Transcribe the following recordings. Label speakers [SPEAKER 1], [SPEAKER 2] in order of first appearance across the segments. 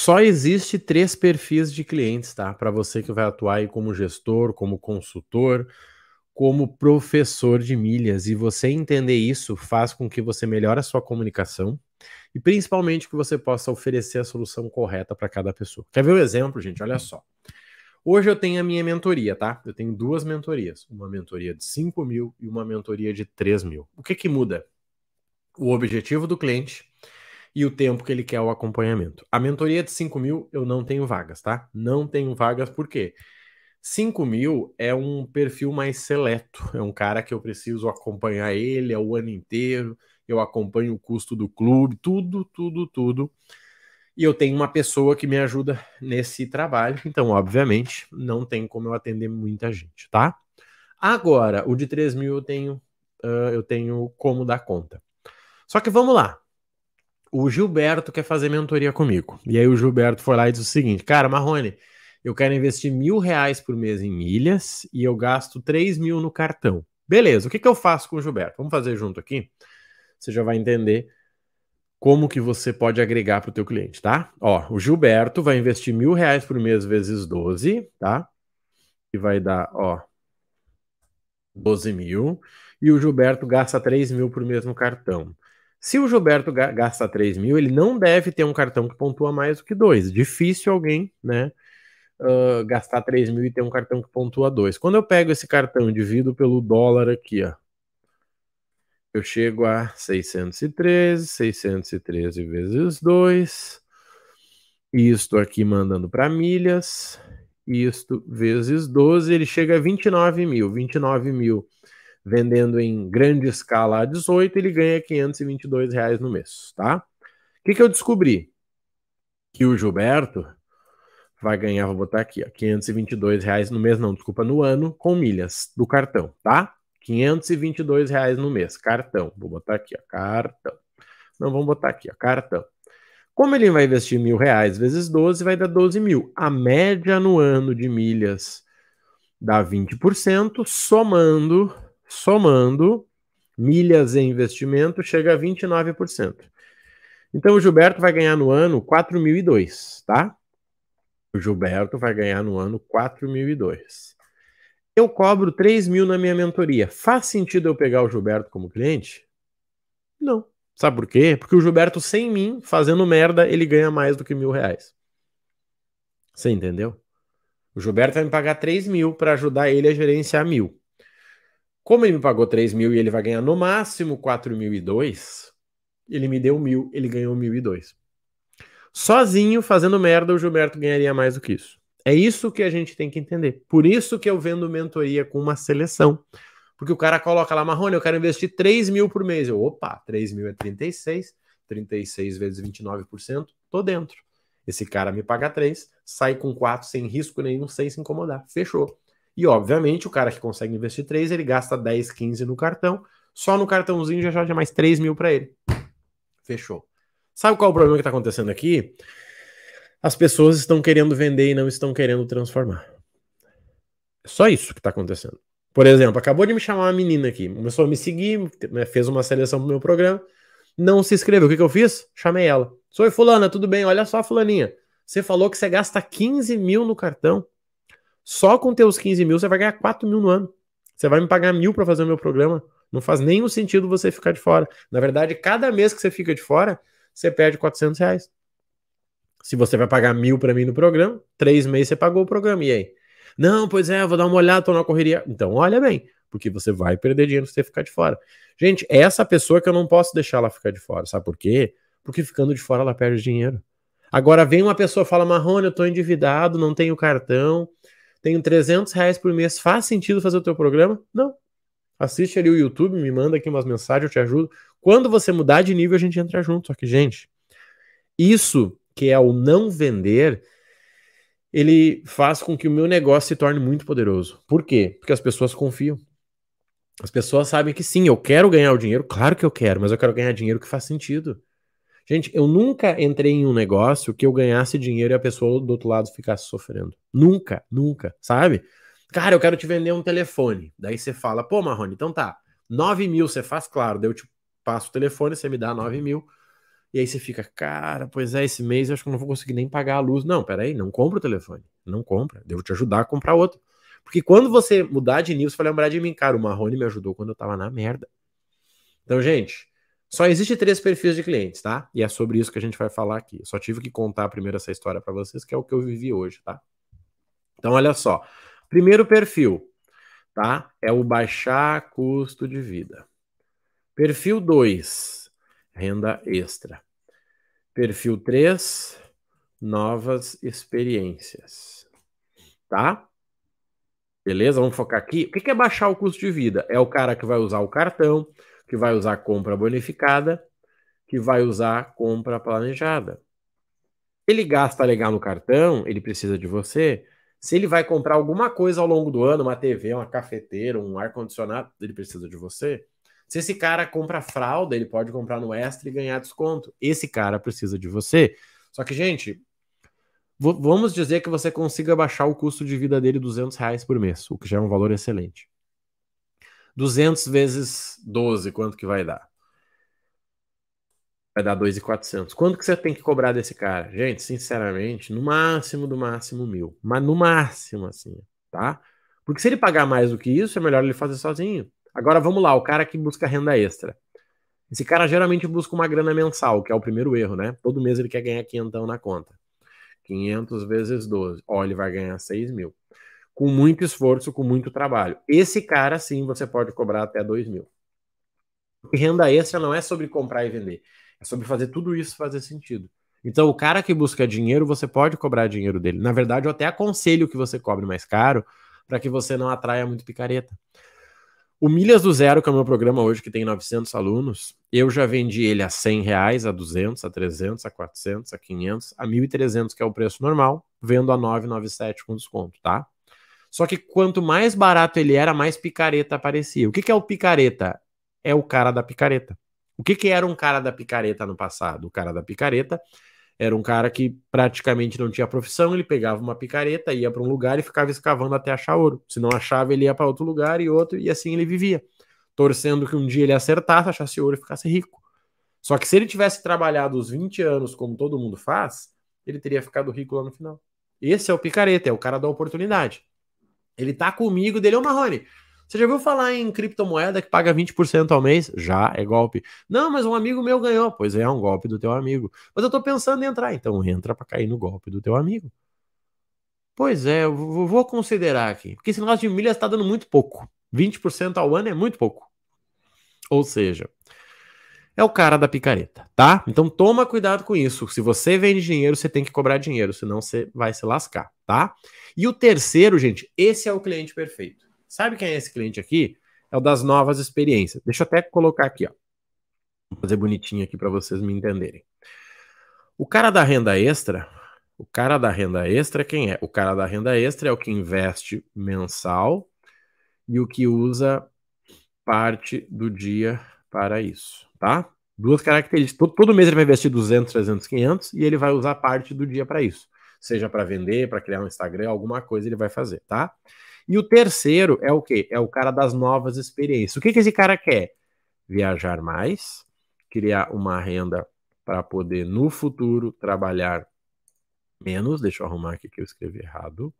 [SPEAKER 1] Só existe três perfis de clientes, tá? Para você que vai atuar aí como gestor, como consultor, como professor de milhas. E você entender isso faz com que você melhore a sua comunicação e principalmente que você possa oferecer a solução correta para cada pessoa. Quer ver o um exemplo, gente? Olha só. Hoje eu tenho a minha mentoria, tá? Eu tenho duas mentorias, uma mentoria de 5 mil e uma mentoria de 3 mil. O que que muda? O objetivo do cliente e o tempo que ele quer o acompanhamento. A mentoria de 5 mil eu não tenho vagas, tá? Não tenho vagas por quê? 5 mil é um perfil mais seleto, é um cara que eu preciso acompanhar ele é o ano inteiro, eu acompanho o custo do clube, tudo, tudo, tudo. E eu tenho uma pessoa que me ajuda nesse trabalho, então, obviamente, não tem como eu atender muita gente, tá? Agora, o de 3 mil eu tenho, uh, eu tenho como dar conta. Só que vamos lá o Gilberto quer fazer mentoria comigo. E aí o Gilberto foi lá e disse o seguinte: Cara, Marrone, eu quero investir mil reais por mês em milhas e eu gasto três mil no cartão. Beleza, o que, que eu faço com o Gilberto? Vamos fazer junto aqui? Você já vai entender como que você pode agregar para o teu cliente, tá? Ó, o Gilberto vai investir mil reais por mês vezes 12, tá? E vai dar, ó, 12 mil. E o Gilberto gasta 3 mil por mês no cartão. Se o Gilberto gasta 3 mil, ele não deve ter um cartão que pontua mais do que 2. Difícil alguém, né? Uh, gastar 3 mil e ter um cartão que pontua 2. Quando eu pego esse cartão e divido pelo dólar aqui, ó, eu chego a 613, 613 vezes 2. Isto aqui mandando para milhas. Isto vezes 12, ele chega a 29 mil. 29 mil vendendo em grande escala a 18, ele ganha 522 reais no mês, tá? O que, que eu descobri? Que o Gilberto vai ganhar, vou botar aqui, ó, 522 reais no mês, não, desculpa, no ano, com milhas do cartão, tá? 522 reais no mês, cartão. Vou botar aqui, ó, cartão. Não, vamos botar aqui, ó, cartão. Como ele vai investir mil reais vezes 12, vai dar 12 mil. A média no ano de milhas dá 20%, somando somando milhas em investimento, chega a 29%. Então o Gilberto vai ganhar no ano 4.002, tá? O Gilberto vai ganhar no ano 4.002. Eu cobro 3 mil na minha mentoria. Faz sentido eu pegar o Gilberto como cliente? Não. Sabe por quê? Porque o Gilberto, sem mim, fazendo merda, ele ganha mais do que mil reais. Você entendeu? O Gilberto vai me pagar 3 mil para ajudar ele a gerenciar mil. Como ele me pagou 3 mil e ele vai ganhar no máximo 4.002, ele me deu mil, ele ganhou 1.002. Sozinho, fazendo merda, o Gilberto ganharia mais do que isso. É isso que a gente tem que entender. Por isso que eu vendo mentoria com uma seleção. Porque o cara coloca lá, Marrone, eu quero investir 3 mil por mês. Eu, opa, 3 mil é 36, 36 vezes 29%, tô dentro. Esse cara me paga 3, sai com 4 sem risco nenhum, sem se incomodar. Fechou. E, obviamente, o cara que consegue investir 3, ele gasta 10, 15 no cartão. Só no cartãozinho já joga mais 3 mil para ele. Fechou. Sabe qual é o problema que está acontecendo aqui? As pessoas estão querendo vender e não estão querendo transformar. É só isso que está acontecendo. Por exemplo, acabou de me chamar uma menina aqui, começou a me seguir, né, fez uma seleção pro meu programa, não se inscreveu. O que, que eu fiz? Chamei ela. Oi, fulana, tudo bem? Olha só, fulaninha. Você falou que você gasta 15 mil no cartão. Só com teus 15 mil você vai ganhar 4 mil no ano. Você vai me pagar mil para fazer o meu programa. Não faz nenhum sentido você ficar de fora. Na verdade, cada mês que você fica de fora, você perde 400 reais. Se você vai pagar mil para mim no programa, três meses você pagou o programa. E aí? Não, pois é, vou dar uma olhada, tô na correria. Então, olha bem, porque você vai perder dinheiro se você ficar de fora. Gente, é essa pessoa que eu não posso deixar ela ficar de fora. Sabe por quê? Porque ficando de fora ela perde dinheiro. Agora vem uma pessoa e fala: Marrone, eu tô endividado, não tenho cartão, tenho 300 reais por mês, faz sentido fazer o teu programa? Não. Assiste ali o YouTube, me manda aqui umas mensagens, eu te ajudo. Quando você mudar de nível, a gente entra junto. Só que, gente, isso que é o não vender, ele faz com que o meu negócio se torne muito poderoso. Por quê? Porque as pessoas confiam. As pessoas sabem que sim, eu quero ganhar o dinheiro, claro que eu quero, mas eu quero ganhar dinheiro que faz sentido. Gente, eu nunca entrei em um negócio que eu ganhasse dinheiro e a pessoa do outro lado ficasse sofrendo. Nunca, nunca, sabe? Cara, eu quero te vender um telefone. Daí você fala, pô, Marrone, então tá, 9 mil você faz, claro. Daí eu te passo o telefone, você me dá 9 mil. E aí você fica, cara, pois é, esse mês eu acho que eu não vou conseguir nem pagar a luz. Não, peraí, não compra o telefone. Não compra. Devo te ajudar a comprar outro. Porque quando você mudar de nível, você vai lembrar de mim, cara. O Marrone me ajudou quando eu tava na merda. Então, gente, só existe três perfis de clientes, tá? E é sobre isso que a gente vai falar aqui. Só tive que contar primeiro essa história para vocês, que é o que eu vivi hoje, tá? Então, olha só. Primeiro perfil, tá? É o baixar custo de vida. Perfil 2, renda extra. Perfil 3, novas experiências. Tá? Beleza? Vamos focar aqui. O que é baixar o custo de vida? É o cara que vai usar o cartão, que vai usar compra bonificada, que vai usar compra planejada. Ele gasta legal no cartão, ele precisa de você. Se ele vai comprar alguma coisa ao longo do ano, uma TV, uma cafeteira, um ar-condicionado, ele precisa de você. Se esse cara compra fralda, ele pode comprar no Extra e ganhar desconto. Esse cara precisa de você. Só que, gente, vamos dizer que você consiga baixar o custo de vida dele 200 reais por mês, o que já é um valor excelente. 200 vezes 12, quanto que vai dar? Vai dar 2,400. Quanto que você tem que cobrar desse cara? Gente, sinceramente, no máximo, do máximo, mil. Mas no máximo, assim, tá? Porque se ele pagar mais do que isso, é melhor ele fazer sozinho. Agora, vamos lá, o cara que busca renda extra. Esse cara geralmente busca uma grana mensal, que é o primeiro erro, né? Todo mês ele quer ganhar quinhentão na conta. 500 vezes 12. Ó, ele vai ganhar 6 mil. Com muito esforço, com muito trabalho. Esse cara, sim, você pode cobrar até 2 mil. E renda extra não é sobre comprar e vender. É sobre fazer tudo isso fazer sentido. Então, o cara que busca dinheiro, você pode cobrar dinheiro dele. Na verdade, eu até aconselho que você cobre mais caro para que você não atraia muito picareta. O Milhas do Zero, que é o meu programa hoje, que tem 900 alunos, eu já vendi ele a 100 reais, a 200, a 300, a 400, a 500, a 1.300, que é o preço normal, vendo a 997 com desconto, tá? Só que quanto mais barato ele era, mais picareta aparecia. O que, que é o picareta? É o cara da picareta. O que, que era um cara da picareta no passado? O cara da picareta era um cara que praticamente não tinha profissão, ele pegava uma picareta, ia para um lugar e ficava escavando até achar ouro. Se não achava, ele ia para outro lugar e outro, e assim ele vivia, torcendo que um dia ele acertasse, achasse ouro e ficasse rico. Só que se ele tivesse trabalhado os 20 anos como todo mundo faz, ele teria ficado rico lá no final. Esse é o picareta, é o cara da oportunidade. Ele tá comigo dele, ô Marrone, você já ouviu falar em criptomoeda que paga 20% ao mês? Já, é golpe. Não, mas um amigo meu ganhou. Pois é, é um golpe do teu amigo. Mas eu tô pensando em entrar. Então entra para cair no golpe do teu amigo. Pois é, eu vou considerar aqui. Porque esse negócio de milhas está dando muito pouco. 20% ao ano é muito pouco. Ou seja, é o cara da picareta, tá? Então toma cuidado com isso. Se você vende dinheiro, você tem que cobrar dinheiro, senão você vai se lascar, tá? E o terceiro, gente, esse é o cliente perfeito. Sabe quem é esse cliente aqui? É o das novas experiências. Deixa eu até colocar aqui, ó. Vou fazer bonitinho aqui para vocês me entenderem. O cara da renda extra, o cara da renda extra quem é? O cara da renda extra é o que investe mensal e o que usa parte do dia para isso, tá? Duas características. Todo, todo mês ele vai investir 200, 300, 500 e ele vai usar parte do dia para isso. Seja para vender, para criar um Instagram, alguma coisa ele vai fazer, tá? E o terceiro é o quê? É o cara das novas experiências. O que, que esse cara quer? Viajar mais, criar uma renda para poder no futuro trabalhar menos. Deixa eu arrumar aqui que eu escrevi errado.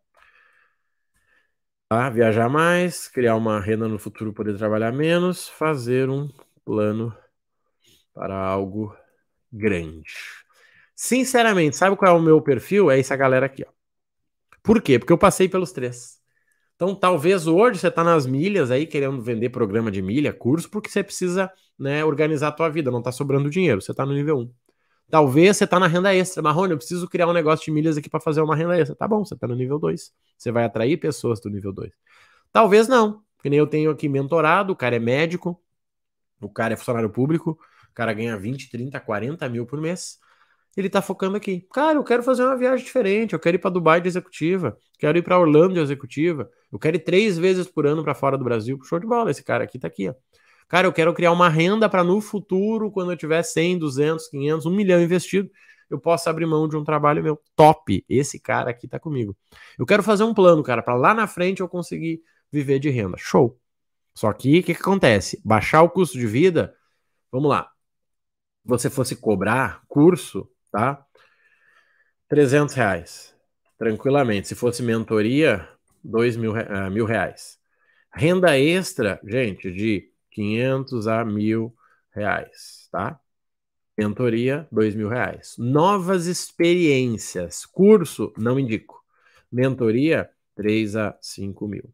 [SPEAKER 1] Tá? Viajar mais, criar uma renda no futuro, poder trabalhar menos, fazer um plano para algo grande. Sinceramente, sabe qual é o meu perfil? É essa galera aqui, ó. Por quê? Porque eu passei pelos três. Então, talvez hoje você está nas milhas aí, querendo vender programa de milha, curso, porque você precisa né, organizar a tua vida, não está sobrando dinheiro, você está no nível 1. Talvez você está na renda extra. Marrone, eu preciso criar um negócio de milhas aqui para fazer uma renda extra. Tá bom, você está no nível 2. Você vai atrair pessoas do nível 2. Talvez não, que nem eu tenho aqui mentorado, o cara é médico, o cara é funcionário público, o cara ganha 20, 30, 40 mil por mês ele tá focando aqui. Cara, eu quero fazer uma viagem diferente, eu quero ir para Dubai de executiva, quero ir para Orlando de executiva, eu quero ir três vezes por ano para fora do Brasil. Show de bola, esse cara aqui tá aqui, ó. Cara, eu quero criar uma renda para no futuro, quando eu tiver 100, 200, 500, 1 milhão investido, eu possa abrir mão de um trabalho meu. Top! Esse cara aqui tá comigo. Eu quero fazer um plano, cara, para lá na frente eu conseguir viver de renda. Show! Só que o que, que acontece? Baixar o custo de vida, vamos lá. Você fosse cobrar curso, tá? 300 reais, tranquilamente. Se fosse mentoria, 2 mil, uh, mil reais. Renda extra, gente, de 500 a mil reais, tá? Mentoria, 2 mil reais. Novas experiências, curso, não indico. Mentoria, 3 a 5 mil.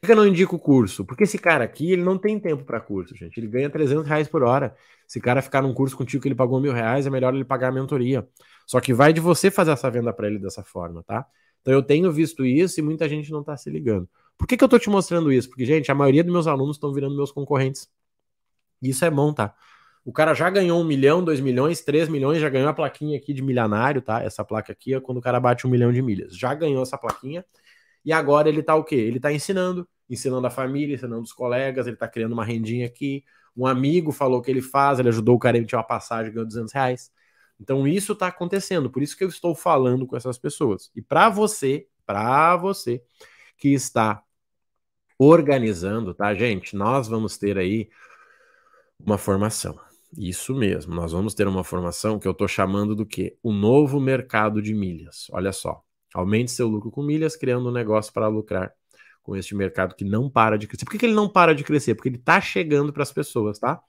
[SPEAKER 1] Por que eu não indico curso? Porque esse cara aqui, ele não tem tempo para curso, gente. Ele ganha 300 reais por hora. Se cara ficar num curso contigo que ele pagou mil reais, é melhor ele pagar a mentoria. Só que vai de você fazer essa venda para ele dessa forma, tá? Então eu tenho visto isso e muita gente não tá se ligando. Por que, que eu tô te mostrando isso? Porque, gente, a maioria dos meus alunos estão virando meus concorrentes. Isso é bom, tá? O cara já ganhou um milhão, dois milhões, três milhões, já ganhou a plaquinha aqui de milionário, tá? Essa placa aqui é quando o cara bate um milhão de milhas. Já ganhou essa plaquinha. E agora ele tá o quê? Ele tá ensinando, ensinando a família, ensinando os colegas, ele tá criando uma rendinha aqui. Um amigo falou que ele faz, ele ajudou o cara a emitir uma passagem, ganhou 200 reais. Então isso tá acontecendo, por isso que eu estou falando com essas pessoas. E para você, para você que está organizando, tá, gente? Nós vamos ter aí uma formação. Isso mesmo, nós vamos ter uma formação que eu estou chamando do que? O novo mercado de milhas. Olha só, aumente seu lucro com milhas, criando um negócio para lucrar com este mercado que não para de crescer. Por que, que ele não para de crescer? Porque ele está chegando para as pessoas, tá?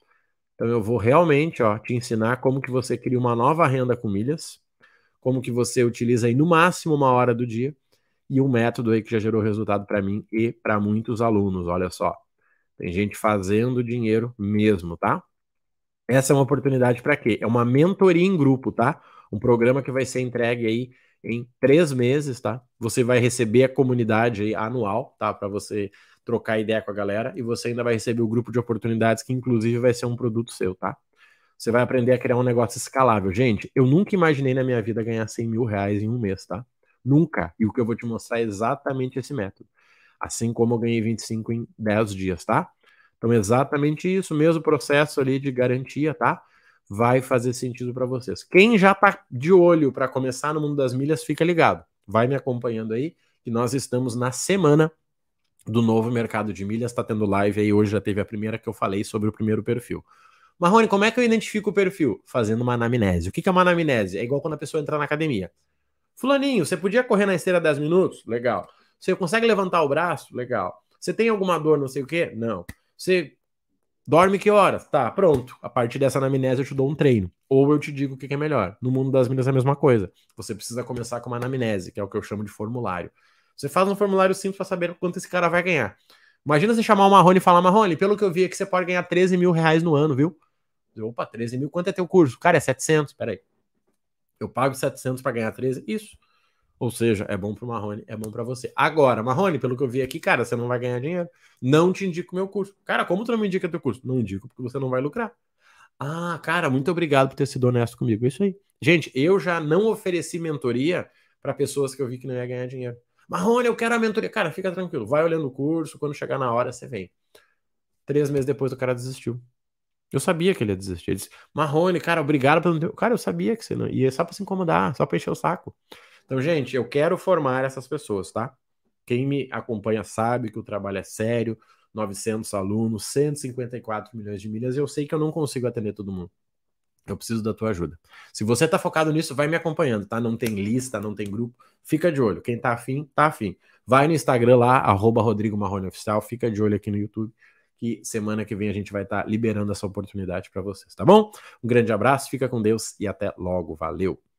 [SPEAKER 1] Então eu vou realmente ó, te ensinar como que você cria uma nova renda com milhas, como que você utiliza aí no máximo uma hora do dia e um método aí que já gerou resultado para mim e para muitos alunos. Olha só, tem gente fazendo dinheiro mesmo, tá? Essa é uma oportunidade para quê? É uma mentoria em grupo, tá? Um programa que vai ser entregue aí em três meses, tá? Você vai receber a comunidade anual, tá? Para você trocar ideia com a galera e você ainda vai receber o grupo de oportunidades que inclusive vai ser um produto seu, tá? Você vai aprender a criar um negócio escalável. Gente, eu nunca imaginei na minha vida ganhar 100 mil reais em um mês, tá? Nunca. E o que eu vou te mostrar é exatamente esse método. Assim como eu ganhei 25 em 10 dias, tá? Então, exatamente isso, mesmo processo ali de garantia, tá? Vai fazer sentido para vocês. Quem já tá de olho para começar no mundo das milhas, fica ligado. Vai me acompanhando aí, que nós estamos na semana do novo mercado de milhas. Está tendo live aí, hoje já teve a primeira que eu falei sobre o primeiro perfil. Marrone, como é que eu identifico o perfil? Fazendo uma anamnese. O que é uma anamnese? É igual quando a pessoa entra na academia. Fulaninho, você podia correr na esteira 10 minutos? Legal. Você consegue levantar o braço? Legal. Você tem alguma dor, não sei o quê? Não. Você dorme que horas? Tá, pronto. A partir dessa anamnese eu te dou um treino. Ou eu te digo o que é melhor. No mundo das milhas é a mesma coisa. Você precisa começar com uma anamnese, que é o que eu chamo de formulário. Você faz um formulário simples para saber quanto esse cara vai ganhar. Imagina você chamar o Marrone e falar, Marrone, pelo que eu vi aqui, você pode ganhar 13 mil reais no ano, viu? Opa, 13 mil, quanto é teu curso? Cara, é 700, peraí. Eu pago 700 para ganhar 13? Isso. Ou seja, é bom para Marrone, é bom para você. Agora, Marrone, pelo que eu vi aqui, cara, você não vai ganhar dinheiro. Não te indico meu curso. Cara, como tu não me indica teu curso? Não indico porque você não vai lucrar. Ah, cara, muito obrigado por ter sido honesto comigo. É isso aí. Gente, eu já não ofereci mentoria para pessoas que eu vi que não ia ganhar dinheiro. Marrone, eu quero a mentoria. Cara, fica tranquilo. Vai olhando o curso. Quando chegar na hora, você vem. Três meses depois, o cara desistiu. Eu sabia que ele ia desistir. Ele disse, Marrone, cara, obrigado pelo. Cara, eu sabia que você não ia só para se incomodar, só para encher o saco. Então, gente, eu quero formar essas pessoas, tá? Quem me acompanha sabe que o trabalho é sério, 900 alunos, 154 milhões de milhas, eu sei que eu não consigo atender todo mundo. Eu preciso da tua ajuda. Se você tá focado nisso, vai me acompanhando, tá? Não tem lista, não tem grupo. Fica de olho. Quem tá afim, tá afim. Vai no Instagram lá, arroba Rodrigo Marrone Oficial. Fica de olho aqui no YouTube, que semana que vem a gente vai estar tá liberando essa oportunidade para vocês, tá bom? Um grande abraço, fica com Deus e até logo. Valeu!